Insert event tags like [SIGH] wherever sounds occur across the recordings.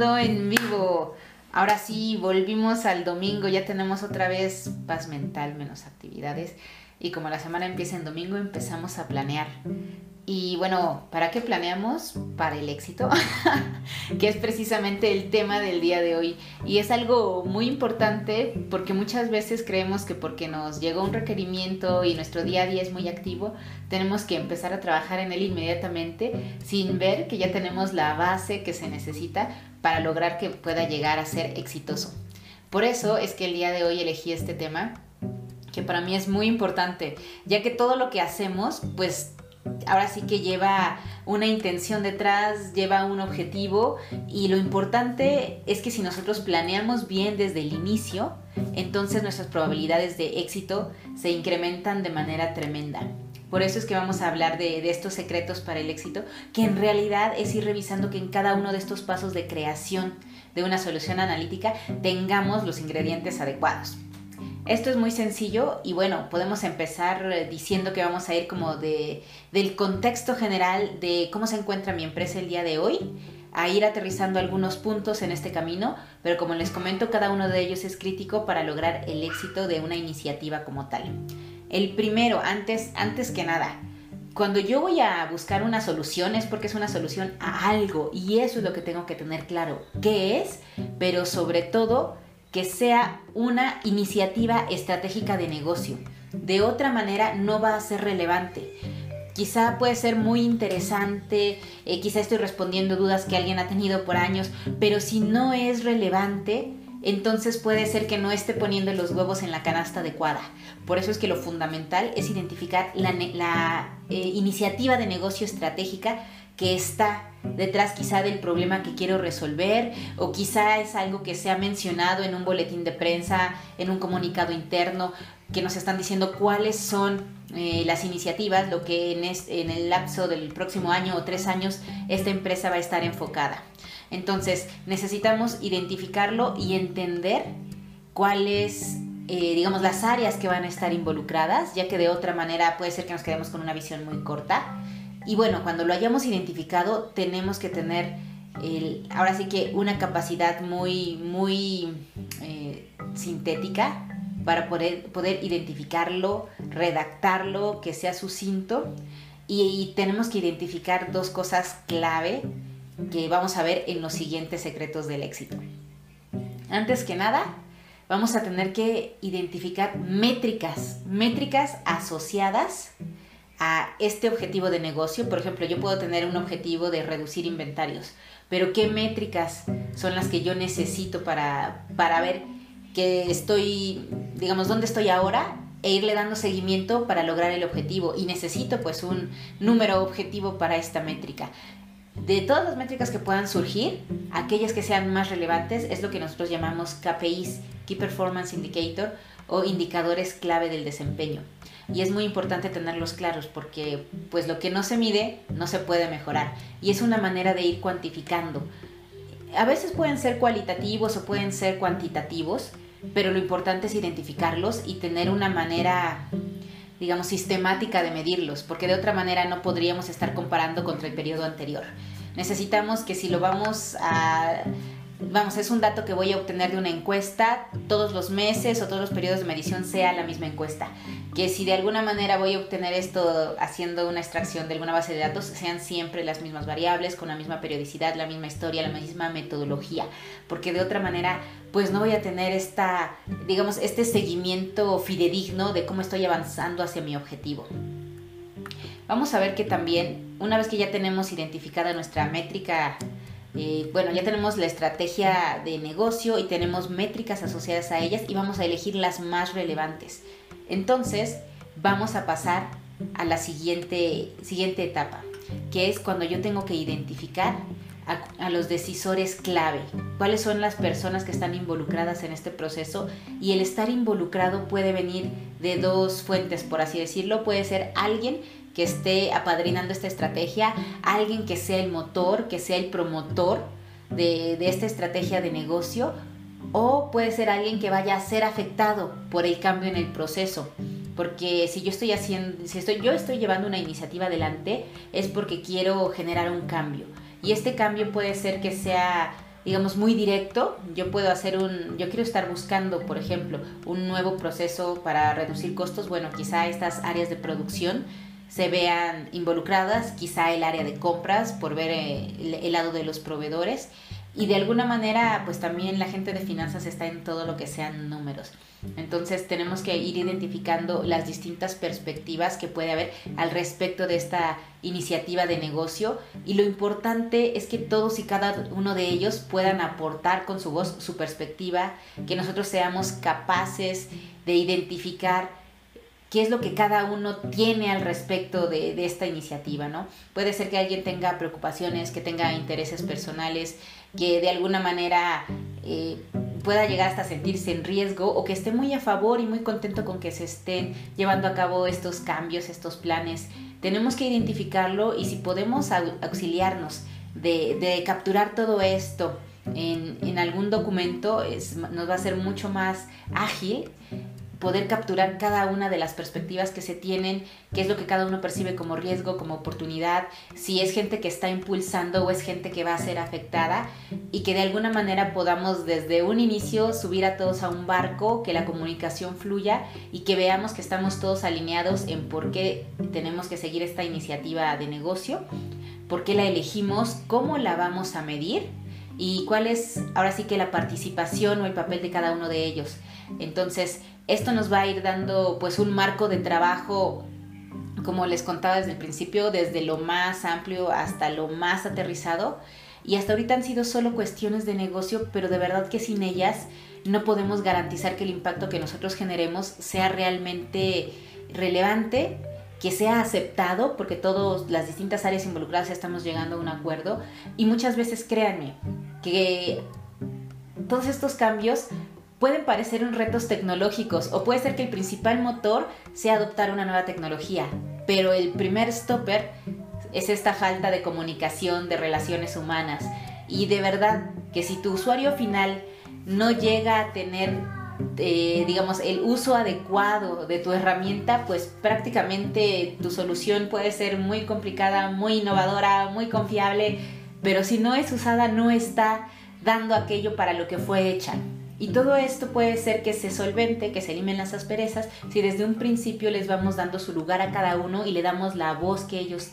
grabando en vivo. Ahora sí, volvimos al domingo, ya tenemos otra vez paz mental, menos actividades. Y como la semana empieza en domingo, empezamos a planear. Y bueno, ¿para qué planeamos? Para el éxito, [LAUGHS] que es precisamente el tema del día de hoy. Y es algo muy importante porque muchas veces creemos que porque nos llegó un requerimiento y nuestro día a día es muy activo, tenemos que empezar a trabajar en él inmediatamente sin ver que ya tenemos la base que se necesita para lograr que pueda llegar a ser exitoso. Por eso es que el día de hoy elegí este tema que para mí es muy importante, ya que todo lo que hacemos, pues ahora sí que lleva una intención detrás, lleva un objetivo y lo importante es que si nosotros planeamos bien desde el inicio, entonces nuestras probabilidades de éxito se incrementan de manera tremenda. Por eso es que vamos a hablar de, estos secretos para el éxito, que en realidad es ir revisando que en cada uno de estos pasos de creación de una solución analítica tengamos los ingredientes adecuados. Esto es muy sencillo y bueno, podemos empezar eh, diciendo que vamos a ir como de, del contexto general de cómo se encuentra mi empresa el día de hoy, a ir aterrizando algunos puntos en este camino, pero como les comento, cada uno de ellos es crítico para lograr el éxito de una iniciativa como tal. El primero, antes, antes que nada, cuando yo voy a buscar una solución es porque es una solución a algo y eso es lo que tengo que tener claro, qué es, pero sobre todo que sea una iniciativa estratégica de negocio. De otra manera no va a ser relevante. Quizá puede ser muy interesante, eh, quizá estoy respondiendo dudas que alguien ha tenido por años, pero si no es relevante, entonces puede ser que no esté poniendo los huevos en la canasta adecuada. Por eso es que lo fundamental es identificar la, eh, iniciativa de negocio estratégica que está detrás quizá del problema que quiero resolver o quizá es algo que se ha mencionado en un boletín de prensa, en un comunicado interno, que nos están diciendo cuáles son eh, las iniciativas, lo que en, en el lapso del próximo año o tres años esta empresa va a estar enfocada. Entonces necesitamos identificarlo y entender cuáles eh, digamos, las áreas que van a estar involucradas, ya que de otra manera puede ser que nos quedemos con una visión muy corta. Y bueno, cuando lo hayamos identificado, tenemos que tener ahora sí que una capacidad muy, muy eh, sintética para poder, poder identificarlo, redactarlo, que sea sucinto. Y, tenemos que identificar dos cosas clave que vamos a ver en los siguientes secretos del éxito. Antes que nada, vamos a tener que identificar métricas, métricas asociadas a este objetivo de negocio. Por ejemplo, yo puedo tener un objetivo de reducir inventarios, pero ¿qué métricas son las que yo necesito para, para ver que estoy, digamos, dónde estoy ahora e irle dando seguimiento para lograr el objetivo? Y necesito pues un número objetivo para esta métrica. De todas las métricas que puedan surgir, aquellas que sean más relevantes es lo que nosotros llamamos KPIs, Key Performance Indicator, o indicadores clave del desempeño y es muy importante tenerlos claros porque pues lo que no se mide no se puede mejorar y es una manera de ir cuantificando. A veces pueden ser cualitativos o pueden ser cuantitativos, pero lo importante es identificarlos y tener una manera digamos sistemática de medirlos, porque de otra manera no podríamos estar comparando contra el periodo anterior. Necesitamos que si lo vamos a vamos, es un dato que voy a obtener de una encuesta, todos los meses o todos los periodos de medición sea la misma encuesta. Que si de alguna manera voy a obtener esto haciendo una extracción de alguna base de datos, sean siempre las mismas variables, con la misma periodicidad, la misma historia, la misma metodología. Porque de otra manera, pues no voy a tener esta, digamos, este seguimiento fidedigno de cómo estoy avanzando hacia mi objetivo. Vamos a ver que también, una vez que ya tenemos identificada nuestra métrica eh, bueno, ya tenemos la estrategia de negocio y tenemos métricas asociadas a ellas y vamos a elegir las más relevantes. Entonces, vamos a pasar a la siguiente, siguiente etapa, que es cuando yo tengo que identificar a, a, los decisores clave, cuáles son las personas que están involucradas en este proceso y el estar involucrado puede venir de dos fuentes, por así decirlo, puede ser alguien que esté apadrinando esta estrategia, alguien que sea el motor, que sea el promotor de, esta estrategia de negocio, o puede ser alguien que vaya a ser afectado por el cambio en el proceso. Porque si yo estoy haciendo, si estoy, yo estoy llevando una iniciativa adelante, es porque quiero generar un cambio. Y este cambio puede ser que sea digamos, muy directo. Yo puedo hacer un, yo quiero estar buscando, por ejemplo, un nuevo proceso para reducir costos. Bueno, quizá estas áreas de producción se vean involucradas, quizá el área de compras por ver eh, el, lado de los proveedores y de alguna manera pues también la gente de finanzas está en todo lo que sean números. Entonces tenemos que ir identificando las distintas perspectivas que puede haber al respecto de esta iniciativa de negocio y lo importante es que todos y cada uno de ellos puedan aportar con su voz su perspectiva, que nosotros seamos capaces de identificar qué es lo que cada uno tiene al respecto de, esta iniciativa, ¿no? Puede ser que alguien tenga preocupaciones, que tenga intereses personales, que de alguna manera eh, pueda llegar hasta sentirse en riesgo o que esté muy a favor y muy contento con que se estén llevando a cabo estos cambios, estos planes. Tenemos que identificarlo y si podemos auxiliarnos de, capturar todo esto en, en algún documento, es, nos va a ser mucho más ágil poder capturar cada una de las perspectivas que se tienen, qué es lo que cada uno percibe como riesgo, como oportunidad, si es gente que está impulsando o es gente que va a ser afectada y que de alguna manera podamos desde un inicio subir a todos a un barco, que la comunicación fluya y que veamos que estamos todos alineados en por qué tenemos que seguir esta iniciativa de negocio, por qué la elegimos, cómo la vamos a medir y cuál es ahora sí que la participación o el papel de cada uno de ellos. Entonces, esto nos va a ir dando pues un marco de trabajo, como les contaba desde el principio, desde lo más amplio hasta lo más aterrizado. Y hasta ahorita han sido solo cuestiones de negocio, pero de verdad que sin ellas no podemos garantizar que el impacto que nosotros generemos sea realmente relevante, que sea aceptado, porque todas las distintas áreas involucradas estamos llegando a un acuerdo. Y muchas veces créanme que todos estos cambios pueden parecer un retos tecnológicos o puede ser que el principal motor sea adoptar una nueva tecnología, pero el primer stopper es esta falta de comunicación, de relaciones humanas. Y de verdad que si tu usuario final no llega a tener, eh, digamos, el uso adecuado de tu herramienta, pues prácticamente tu solución puede ser muy complicada, muy innovadora, muy confiable, pero si no es usada no está dando aquello para lo que fue hecha. Y todo esto puede ser que se solvente, que se eliminen las asperezas, si desde un principio les vamos dando su lugar a cada uno y le damos la voz que ellos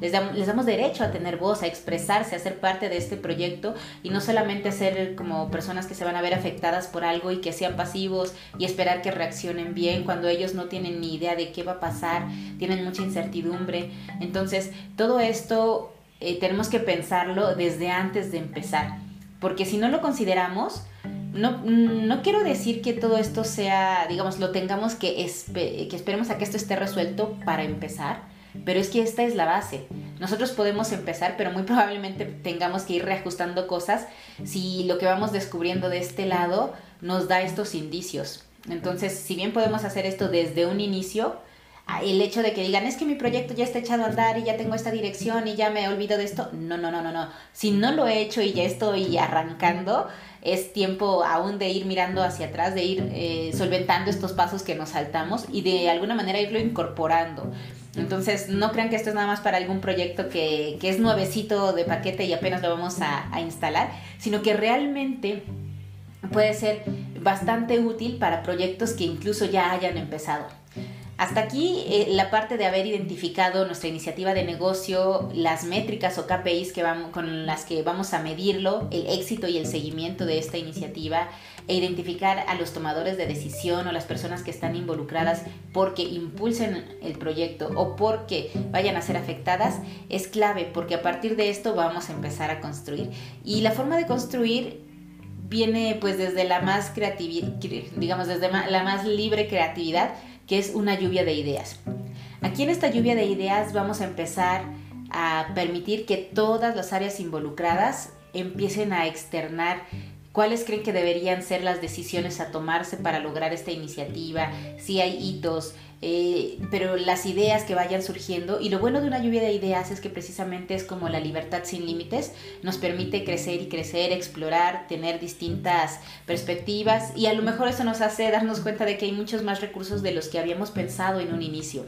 les damos, les damos, derecho a tener voz, a expresarse, a ser parte de este proyecto y no solamente ser como personas que se van a ver afectadas por algo y que sean pasivos y esperar que reaccionen bien cuando ellos no tienen ni idea de qué va a pasar, tienen mucha incertidumbre. Entonces, todo esto eh, tenemos que pensarlo desde antes de empezar, porque si no lo consideramos, no, no, quiero decir que todo esto sea, digamos, lo tengamos que, que esperemos a que esto esté resuelto para empezar, pero es que esta es la base. Nosotros podemos empezar, pero muy probablemente tengamos que ir reajustando cosas si lo que vamos descubriendo de este lado nos da estos indicios. Entonces, si bien podemos hacer esto desde un inicio, el hecho de que digan, es que mi proyecto ya está echado a andar y ya tengo esta dirección y ya me he olvidado de esto, no, no, no, no, no. Si no lo he hecho y ya estoy arrancando, es tiempo aún de ir mirando hacia atrás, de ir eh, solventando estos pasos que nos saltamos y de alguna manera irlo incorporando. Entonces, no crean que esto es nada más para algún proyecto que, es nuevecito de paquete y apenas lo vamos a instalar, sino que realmente puede ser bastante útil para proyectos que incluso ya hayan empezado. Hasta aquí eh, la parte de haber identificado nuestra iniciativa de negocio, las métricas o KPIs que vamos, con las que vamos a medirlo, el éxito y el seguimiento de esta iniciativa e identificar a los tomadores de decisión o las personas que están involucradas porque impulsen el proyecto o porque vayan a ser afectadas es clave porque a partir de esto vamos a empezar a construir. Y la forma de construir viene pues desde la más creatividad, digamos desde la más libre creatividad que es una lluvia de ideas. Aquí en esta lluvia de ideas vamos a empezar a permitir que todas las áreas involucradas empiecen a externar cuáles creen que deberían ser las decisiones a tomarse para lograr esta iniciativa, si hay hitos, eh, pero las ideas que vayan surgiendo. Y lo bueno de una lluvia de ideas es que precisamente es como la libertad sin límites, nos permite crecer y crecer, explorar, tener distintas perspectivas y a lo mejor eso nos hace darnos cuenta de que hay muchos más recursos de los que habíamos pensado en un inicio.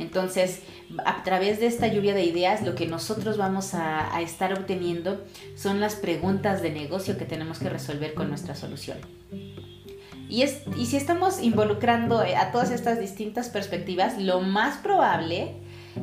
Entonces, a través de esta lluvia de ideas, lo que nosotros vamos a, estar obteniendo son las preguntas de negocio que tenemos que resolver con nuestra solución. Y, es, y si estamos involucrando a todas estas distintas perspectivas, lo más probable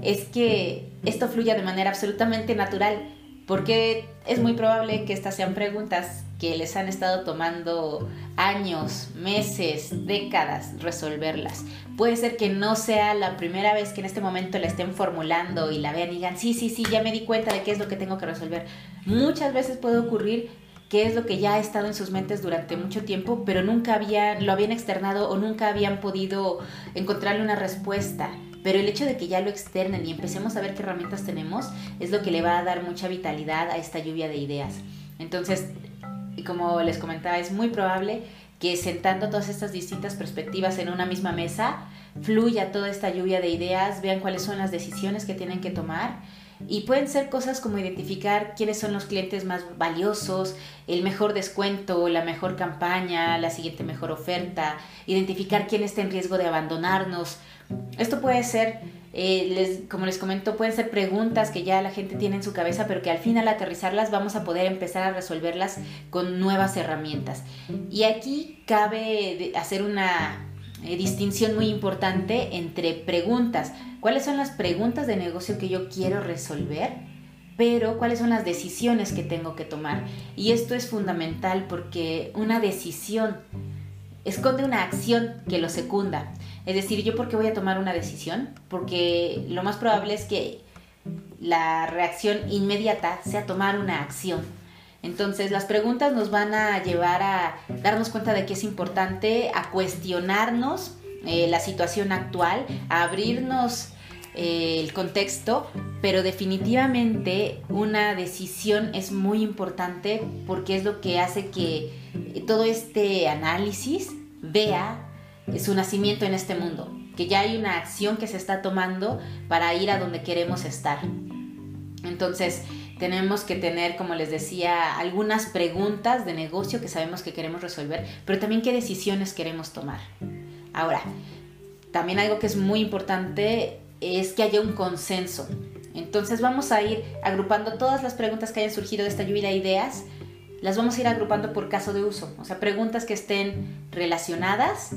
es que esto fluya de manera absolutamente natural, porque es muy probable que estas sean preguntas que les han estado tomando años, meses, décadas resolverlas. Puede ser que no sea la primera vez que en este momento la estén formulando y la vean y digan, sí, sí, sí, ya me di cuenta de qué es lo que tengo que resolver. Muchas veces puede ocurrir que es lo que ya ha estado en sus mentes durante mucho tiempo, pero nunca había, lo habían externado o nunca habían podido encontrarle una respuesta. Pero el hecho de que ya lo externen y empecemos a ver qué herramientas tenemos es lo que le va a dar mucha vitalidad a esta lluvia de ideas. Entonces, como les comentaba, es muy probable que sentando todas estas distintas perspectivas en una misma mesa, fluya toda esta lluvia de ideas, vean cuáles son las decisiones que tienen que tomar. Y pueden ser cosas como identificar quiénes son los clientes más valiosos, el mejor descuento, la mejor campaña, la siguiente mejor oferta, identificar quién está en riesgo de abandonarnos. Esto puede ser eh, les, como les comento, pueden ser preguntas que ya la gente tiene en su cabeza, pero que al final aterrizarlas vamos a poder empezar a resolverlas con nuevas herramientas. Y aquí cabe hacer una eh, distinción muy importante entre preguntas. ¿Cuáles son las preguntas de negocio que yo quiero resolver? Pero cuáles son las decisiones que tengo que tomar. Y esto es fundamental porque una decisión esconde una acción que lo secunda. Es decir, ¿yo por qué voy a tomar una decisión? Porque lo más probable es que la reacción inmediata sea tomar una acción. Entonces las preguntas nos van a llevar a darnos cuenta de que es importante, a cuestionarnos eh, la situación actual, a abrirnos eh, el contexto, pero definitivamente una decisión es muy importante porque es lo que hace que todo este análisis vea su nacimiento en este mundo, que ya hay una acción que se está tomando para ir a donde queremos estar. Entonces, tenemos que tener, como les decía, algunas preguntas de negocio que sabemos que queremos resolver, pero también qué decisiones queremos tomar. Ahora, también algo que es muy importante es que haya un consenso. Entonces vamos a ir agrupando todas las preguntas que hayan surgido de esta lluvia de ideas, las vamos a ir agrupando por caso de uso, o sea, preguntas que estén relacionadas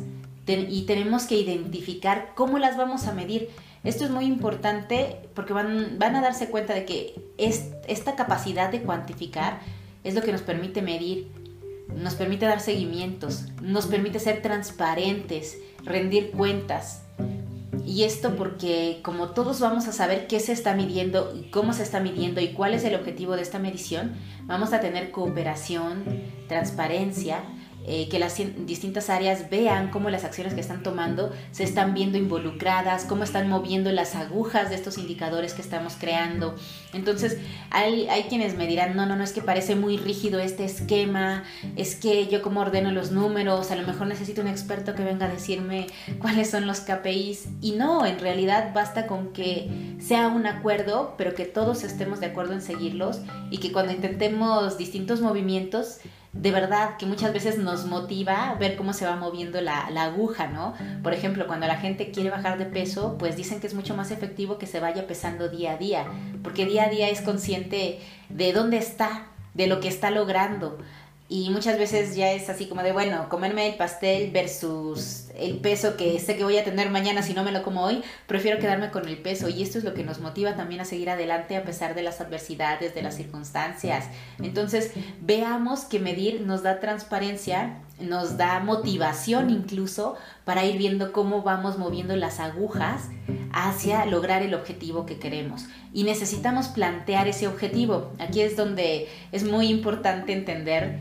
y tenemos que identificar cómo las vamos a medir. Esto es muy importante porque van, van a darse cuenta de que esta capacidad de cuantificar es lo que nos permite medir, nos permite dar seguimientos, nos permite ser transparentes, rendir cuentas. Y esto porque como todos vamos a saber qué se está midiendo cómo se está midiendo y cuál es el objetivo de esta medición, vamos a tener cooperación, transparencia eh, que las distintas áreas vean cómo las acciones que están tomando se están viendo involucradas, cómo están moviendo las agujas de estos indicadores que estamos creando. Entonces, hay, hay quienes me dirán, no, no, no, es que parece muy rígido este esquema, es que yo como ordeno los números, a lo mejor necesito un experto que venga a decirme cuáles son los KPIs. Y no, en realidad basta con que sea un acuerdo, pero que todos estemos de acuerdo en seguirlos y que cuando intentemos distintos movimientos, de verdad que muchas veces nos motiva ver cómo se va moviendo la, aguja, ¿no? Por ejemplo, cuando la gente quiere bajar de peso, pues dicen que es mucho más efectivo que se vaya pesando día a día, porque día a día es consciente de dónde está, de lo que está logrando. Y muchas veces ya es así como de, bueno, comerme el pastel versus el peso que sé que voy a tener mañana si no me lo como hoy, prefiero quedarme con el peso. Y esto es lo que nos motiva también a seguir adelante a pesar de las adversidades, de las circunstancias. Entonces, veamos que medir nos da transparencia, nos da motivación incluso para ir viendo cómo vamos moviendo las agujas hacia lograr el objetivo que queremos. Y necesitamos plantear ese objetivo. Aquí es donde es muy importante entender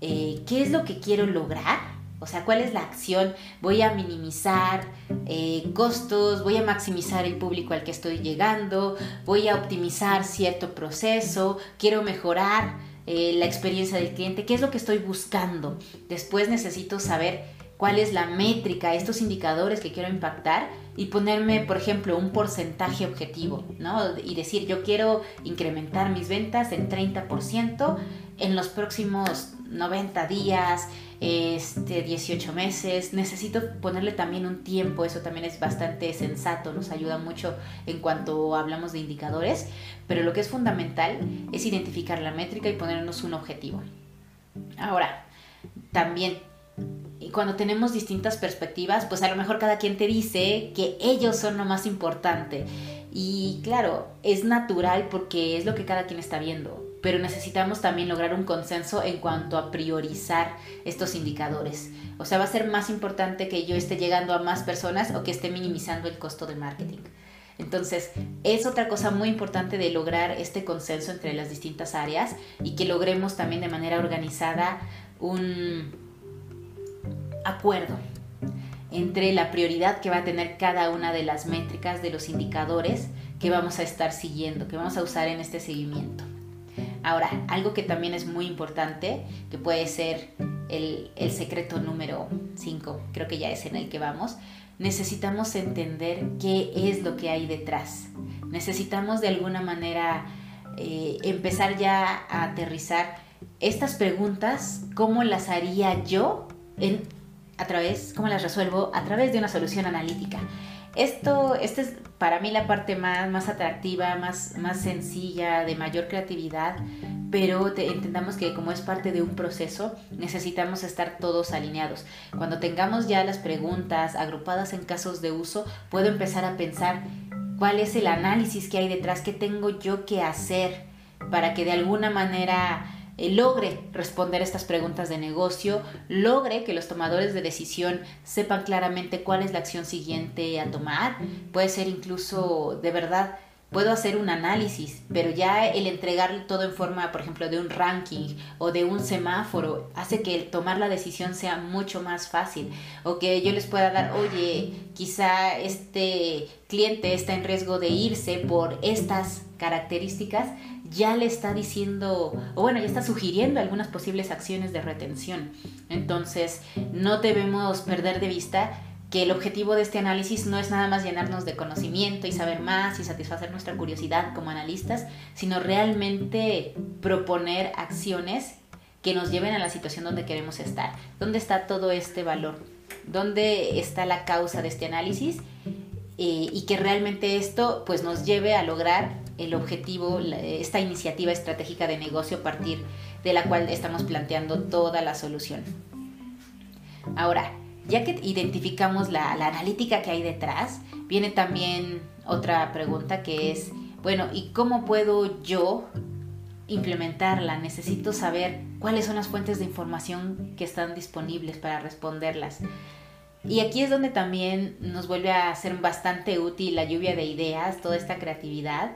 eh, qué es lo que quiero lograr. O sea, ¿cuál es la acción? Voy a minimizar eh, costos, voy a maximizar el público al que estoy llegando, voy a optimizar cierto proceso, quiero mejorar eh, la experiencia del cliente, qué es lo que estoy buscando. Después necesito saber cuál es la métrica, estos indicadores que quiero impactar y ponerme, por ejemplo, un porcentaje objetivo, ¿no? Y decir, yo quiero incrementar mis ventas en 30% en los próximos 90 días, este, 18 meses, necesito ponerle también un tiempo, eso también es bastante sensato, nos ayuda mucho en cuanto hablamos de indicadores, pero lo que es fundamental es identificar la métrica y ponernos un objetivo. Ahora, también y cuando tenemos distintas perspectivas, pues a lo mejor cada quien te dice que ellos son lo más importante. Y claro, es natural porque es lo que cada quien está viendo pero necesitamos también lograr un consenso en cuanto a priorizar estos indicadores. O sea, va a ser más importante que yo esté llegando a más personas o que esté minimizando el costo de marketing. Entonces, es otra cosa muy importante de lograr este consenso entre las distintas áreas y que logremos también de manera organizada un acuerdo entre la prioridad que va a tener cada una de las métricas de los indicadores que vamos a estar siguiendo, que vamos a usar en este seguimiento. Ahora, algo que también es muy importante, que puede ser el, secreto número 5, creo que ya es en el que vamos, necesitamos entender qué es lo que hay detrás. Necesitamos de alguna manera eh, empezar ya a aterrizar estas preguntas, cómo las haría yo en, a través, cómo las resuelvo a través de una solución analítica. Esto, esta es para mí la parte más, más atractiva, más, más sencilla, de mayor creatividad, pero entendamos que como es parte de un proceso, necesitamos estar todos alineados. Cuando tengamos ya las preguntas agrupadas en casos de uso, puedo empezar a pensar cuál es el análisis que hay detrás, qué tengo yo que hacer para que de alguna manera eh, logre responder estas preguntas de negocio, logre que los tomadores de decisión sepan claramente cuál es la acción siguiente a tomar. Puede ser incluso de verdad puedo hacer un análisis, pero ya el entregar todo en forma, por ejemplo, de un ranking o de un semáforo, hace que tomar la decisión sea mucho más fácil. O que yo les pueda dar, oye, quizá este cliente está en riesgo de irse por estas características, ya le está diciendo, o bueno, ya está sugiriendo algunas posibles acciones de retención. Entonces, no debemos perder de vista que el objetivo de este análisis no es nada más llenarnos de conocimiento y saber más y satisfacer nuestra curiosidad como analistas, sino realmente proponer acciones que nos lleven a la situación donde queremos estar. ¿Dónde está todo este valor? ¿Dónde está la causa de este análisis? Eh, y que realmente esto pues nos lleve a lograr el objetivo, esta iniciativa estratégica de negocio a partir de la cual estamos planteando toda la solución. Ahora, ya que identificamos la, analítica que hay detrás, viene también otra pregunta que es, bueno, ¿y cómo puedo yo implementarla? Necesito saber cuáles son las fuentes de información que están disponibles para responderlas. Y aquí es donde también nos vuelve a ser bastante útil la lluvia de ideas, toda esta creatividad,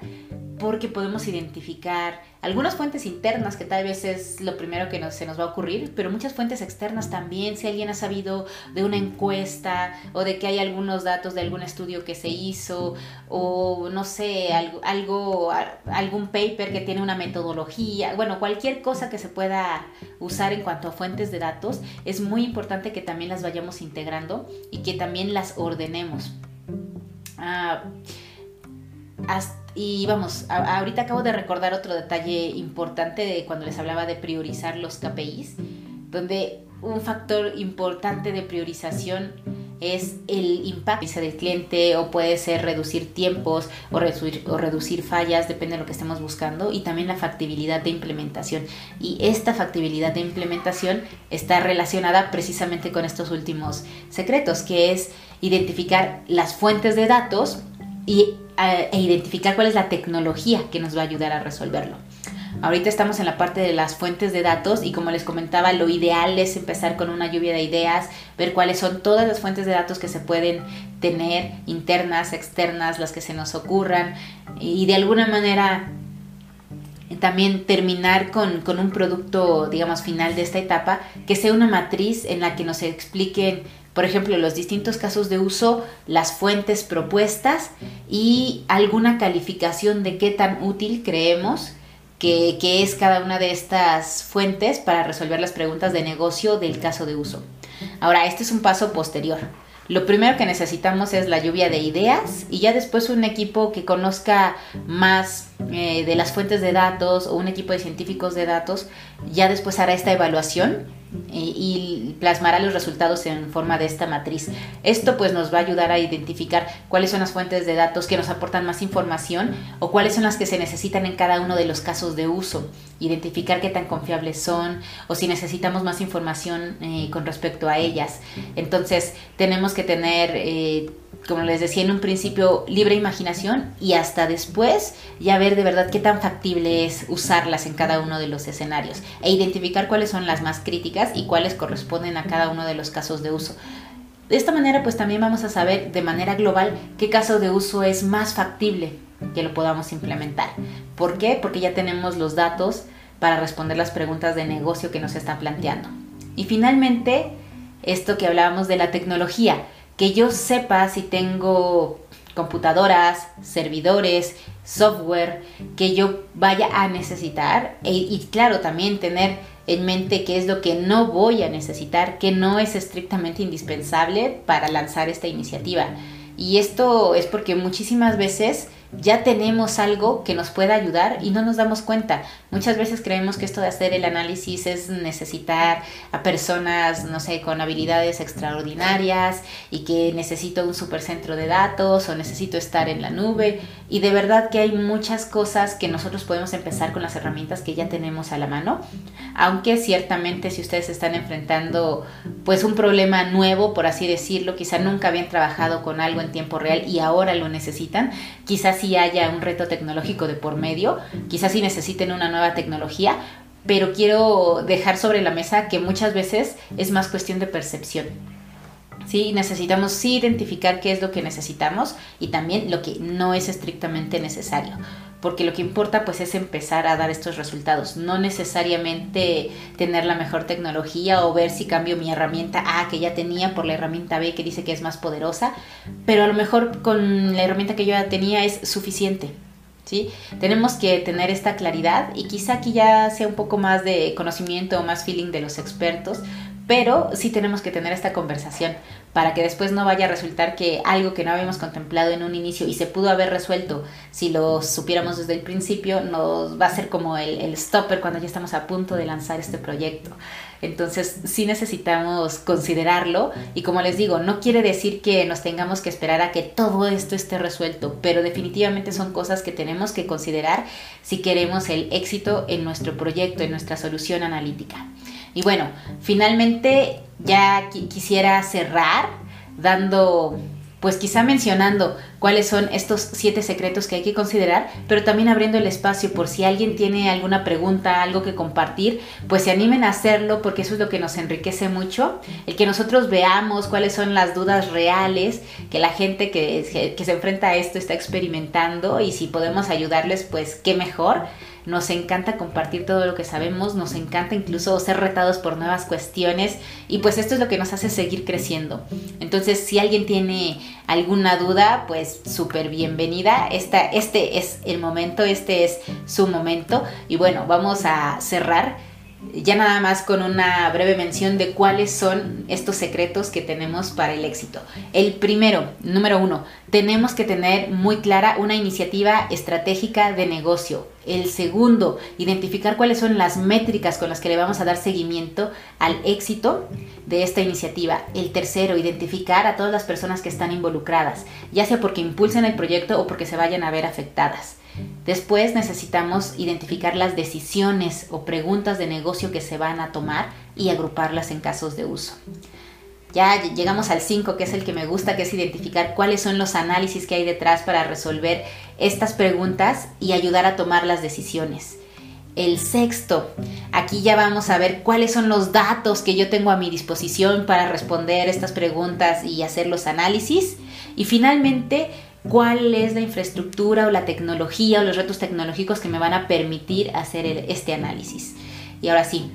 porque podemos identificar algunas fuentes internas, que tal vez es lo primero que se nos va a ocurrir, pero muchas fuentes externas también, si alguien ha sabido de una encuesta o de que hay algunos datos de algún estudio que se hizo o no sé, algo, algún paper que tiene una metodología, bueno, cualquier cosa que se pueda usar en cuanto a fuentes de datos, es muy importante que también las vayamos integrando y que también las ordenemos. Ah, y vamos, ahorita acabo de recordar otro detalle importante de cuando les hablaba de priorizar los KPIs, donde un factor importante de priorización es el impacto del cliente o puede ser reducir tiempos o reducir, o reducir fallas, depende de lo que estemos buscando, y también la factibilidad de implementación. Y esta factibilidad de implementación está relacionada precisamente con estos últimos secretos, que es identificar las fuentes de datos y e identificar cuál es la tecnología que nos va a ayudar a resolverlo. Ahorita estamos en la parte de las fuentes de datos y como les comentaba, lo ideal es empezar con una lluvia de ideas, ver cuáles son todas las fuentes de datos que se pueden tener, internas, externas, las que se nos ocurran y de alguna manera también terminar con, con un producto, digamos, final de esta etapa, que sea una matriz en la que nos expliquen por ejemplo, los distintos casos de uso, las fuentes propuestas y alguna calificación de qué tan útil creemos que, es cada una de estas fuentes para resolver las preguntas de negocio del caso de uso. Ahora, este es un paso posterior. lo primero que necesitamos es la lluvia de ideas y ya después un equipo que conozca más eh, de las fuentes de datos o un equipo de científicos de datos ya después hará esta evaluación y plasmará los resultados en forma de esta matriz. Esto pues nos va a ayudar a identificar cuáles son las fuentes de datos que nos aportan más información o cuáles son las que se necesitan en cada uno de los casos de uso, identificar qué tan confiables son o si necesitamos más información eh, con respecto a ellas. Entonces tenemos que tener eh, como les decía en un principio, libre imaginación y hasta después ya ver de verdad qué tan factible es usarlas en cada uno de los escenarios e identificar cuáles son las más críticas y cuáles corresponden a cada uno de los casos de uso. De esta manera pues también vamos a saber de manera global qué caso de uso es más factible que lo podamos implementar. ¿Por qué? Porque ya tenemos los datos para responder las preguntas de negocio que nos están planteando. Y finalmente, esto que hablábamos de la tecnología que yo sepa si tengo computadoras, servidores, software que yo vaya a necesitar e, y claro, también tener en mente qué es lo que no voy a necesitar, que no es estrictamente indispensable para lanzar esta iniciativa. Y esto es porque muchísimas veces ya tenemos algo que nos pueda ayudar y no nos damos cuenta. Muchas veces creemos que esto de hacer el análisis es necesitar a personas, no sé, con habilidades extraordinarias y que necesito un supercentro de datos o necesito estar en la nube. Y de verdad que hay muchas cosas que nosotros podemos empezar con las herramientas que ya tenemos a la mano. Aunque ciertamente si ustedes están enfrentando pues un problema nuevo, por así decirlo, quizá nunca habían trabajado con algo en tiempo real y ahora lo necesitan, quizás si haya un reto tecnológico de por medio, quizás si necesiten una nueva tecnología, pero quiero dejar sobre la mesa que muchas veces es más cuestión de percepción. Sí, necesitamos sí identificar qué es lo que necesitamos y también lo que no es estrictamente necesario, porque lo que importa pues es empezar a dar estos resultados, no necesariamente tener la mejor tecnología o ver si cambio mi herramienta A que ya tenía por la herramienta B que dice que es más poderosa, pero a lo mejor con la herramienta que yo ya tenía es suficiente. ¿Sí? Tenemos que tener esta claridad y quizá aquí ya sea un poco más de conocimiento o más feeling de los expertos, pero sí tenemos que tener esta conversación para que después no vaya a resultar que algo que no habíamos contemplado en un inicio y se pudo haber resuelto si lo supiéramos desde el principio, nos va a ser como el, stopper cuando ya estamos a punto de lanzar este proyecto. Entonces sí necesitamos considerarlo y como les digo, no quiere decir que nos tengamos que esperar a que todo esto esté resuelto, pero definitivamente son cosas que tenemos que considerar si queremos el éxito en nuestro proyecto, en nuestra solución analítica. Y bueno, finalmente ya quisiera cerrar dando, pues quizá mencionando cuáles son estos siete secretos que hay que considerar, pero también abriendo el espacio por si alguien tiene alguna pregunta, algo que compartir, pues se animen a hacerlo porque eso es lo que nos enriquece mucho, el que nosotros veamos cuáles son las dudas reales que la gente que, se enfrenta a esto está experimentando y si podemos ayudarles, pues qué mejor nos encanta compartir todo lo que sabemos, nos encanta incluso ser retados por nuevas cuestiones y pues esto es lo que nos hace seguir creciendo. Entonces, si alguien tiene alguna duda, pues súper bienvenida. Esta, este es el momento, este es su momento y bueno, vamos a cerrar ya nada más con una breve mención de cuáles son estos secretos que tenemos para el éxito. El primero, número uno, tenemos que tener muy clara una iniciativa estratégica de negocio. El segundo, identificar cuáles son las métricas con las que le vamos a dar seguimiento al éxito de esta iniciativa. El tercero, identificar a todas las personas que están involucradas, ya sea porque impulsen el proyecto o porque se vayan a ver afectadas. Después necesitamos identificar las decisiones o preguntas de negocio que se van a tomar y agruparlas en casos de uso. Ya llegamos al 5, que es el que me gusta, que es identificar cuáles son los análisis que hay detrás para resolver estas preguntas y ayudar a tomar las decisiones. El sexto, aquí ya vamos a ver cuáles son los datos que yo tengo a mi disposición para responder estas preguntas y hacer los análisis. Y finalmente, cuál es la infraestructura o la tecnología o los retos tecnológicos que me van a permitir hacer este análisis. Y ahora sí,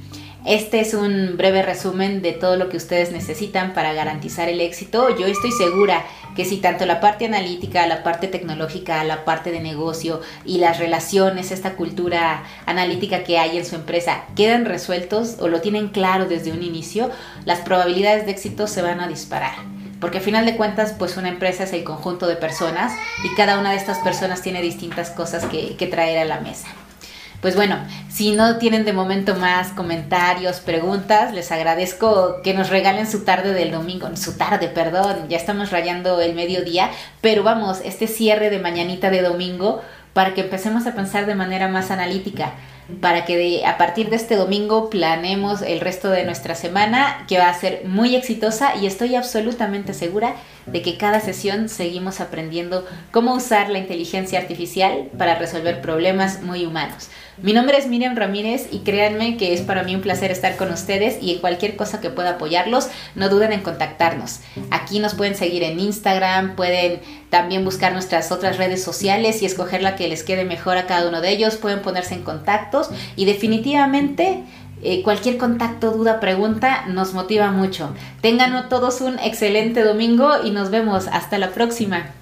este es un breve resumen de todo lo que ustedes necesitan para garantizar el éxito. Yo estoy segura que si tanto la parte analítica, la parte tecnológica, la parte de negocio y las relaciones, esta cultura analítica que hay en su empresa quedan resueltos o lo tienen claro desde un inicio, las probabilidades de éxito se van a disparar. Porque al final de cuentas, pues una empresa es el conjunto de personas y cada una de estas personas tiene distintas cosas que traer a la mesa. Pues bueno, si no tienen de momento más comentarios, preguntas, les agradezco que nos regalen su tarde del domingo, su tarde, perdón, ya estamos rayando el mediodía, pero vamos, este cierre de mañanita de domingo para que empecemos a pensar de manera más analítica para que a partir de este domingo planeemos el resto de nuestra semana, que va a ser muy exitosa y estoy absolutamente segura de que cada sesión seguimos aprendiendo cómo usar la inteligencia artificial para resolver problemas muy humanos. Mi nombre es Miriam Ramírez y créanme que es para mí un placer estar con ustedes y en cualquier cosa que pueda apoyarlos, no duden en contactarnos. Aquí nos pueden seguir en Instagram, pueden también buscar nuestras otras redes sociales y escoger la que les quede mejor a cada uno de ellos, pueden ponerse en contactos y definitivamente eh, cualquier contacto, duda, pregunta nos motiva mucho. Tengan todos un excelente domingo y nos vemos. Hasta la próxima.